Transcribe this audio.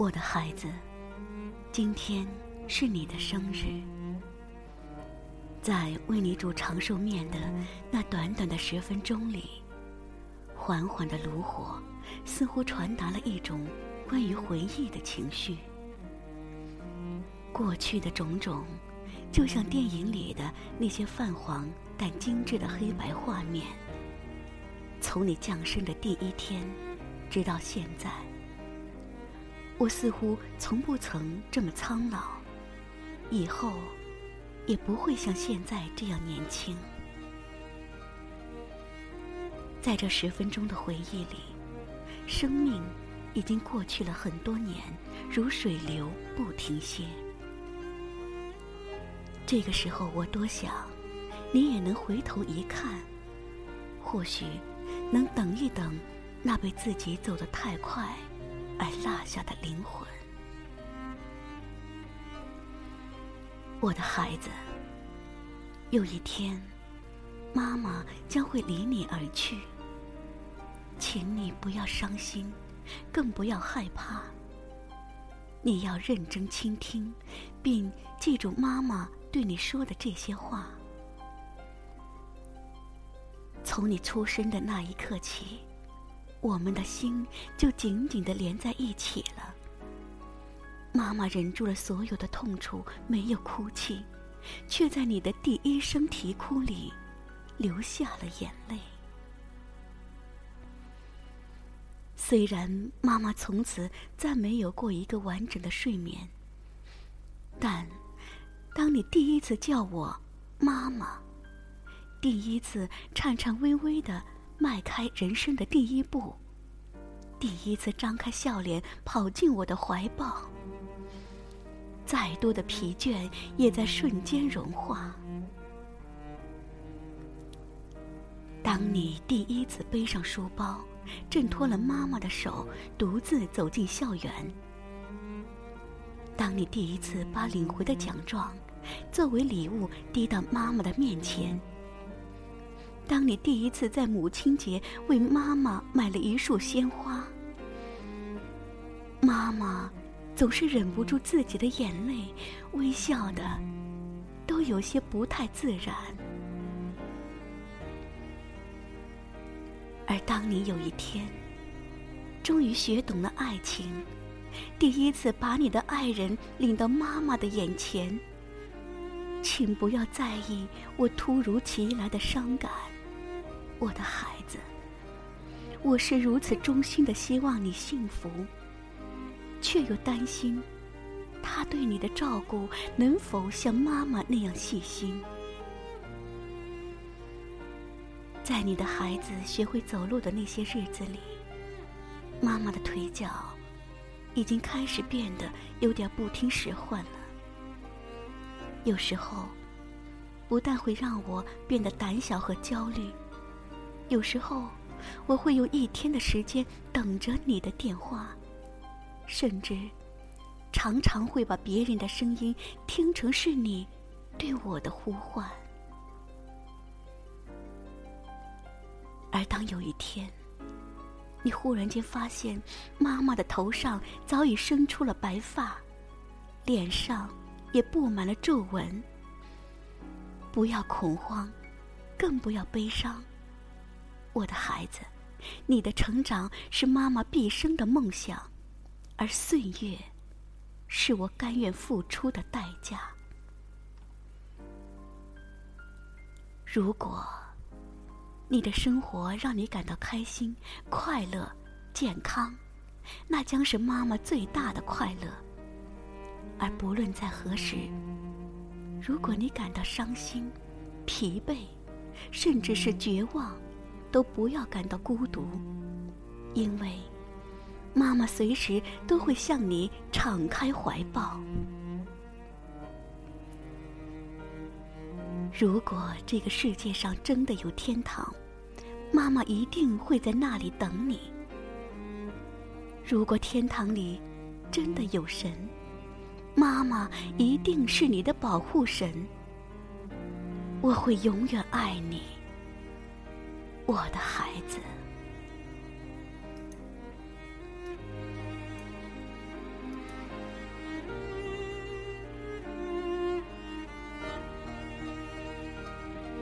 我的孩子，今天是你的生日。在为你煮长寿面的那短短的十分钟里，缓缓的炉火似乎传达了一种关于回忆的情绪。过去的种种，就像电影里的那些泛黄但精致的黑白画面。从你降生的第一天，直到现在。我似乎从不曾这么苍老，以后也不会像现在这样年轻。在这十分钟的回忆里，生命已经过去了很多年，如水流不停歇。这个时候，我多想你也能回头一看，或许能等一等那被自己走得太快。而落下的灵魂，我的孩子，有一天，妈妈将会离你而去，请你不要伤心，更不要害怕。你要认真倾听，并记住妈妈对你说的这些话。从你出生的那一刻起。我们的心就紧紧的连在一起了。妈妈忍住了所有的痛楚，没有哭泣，却在你的第一声啼哭里，流下了眼泪。虽然妈妈从此再没有过一个完整的睡眠，但当你第一次叫我妈妈，第一次颤颤巍巍的。迈开人生的第一步，第一次张开笑脸跑进我的怀抱，再多的疲倦也在瞬间融化。当你第一次背上书包，挣脱了妈妈的手，独自走进校园；当你第一次把领回的奖状作为礼物递到妈妈的面前。当你第一次在母亲节为妈妈买了一束鲜花，妈妈总是忍不住自己的眼泪，微笑的都有些不太自然。而当你有一天终于学懂了爱情，第一次把你的爱人领到妈妈的眼前，请不要在意我突如其来的伤感。我的孩子，我是如此衷心的希望你幸福，却又担心他对你的照顾能否像妈妈那样细心。在你的孩子学会走路的那些日子里，妈妈的腿脚已经开始变得有点不听使唤了。有时候，不但会让我变得胆小和焦虑。有时候，我会用一天的时间等着你的电话，甚至常常会把别人的声音听成是你对我的呼唤。而当有一天，你忽然间发现妈妈的头上早已生出了白发，脸上也布满了皱纹，不要恐慌，更不要悲伤。我的孩子，你的成长是妈妈毕生的梦想，而岁月，是我甘愿付出的代价。如果你的生活让你感到开心、快乐、健康，那将是妈妈最大的快乐。而不论在何时，如果你感到伤心、疲惫，甚至是绝望，都不要感到孤独，因为妈妈随时都会向你敞开怀抱。如果这个世界上真的有天堂，妈妈一定会在那里等你。如果天堂里真的有神，妈妈一定是你的保护神。我会永远爱你。我的孩子。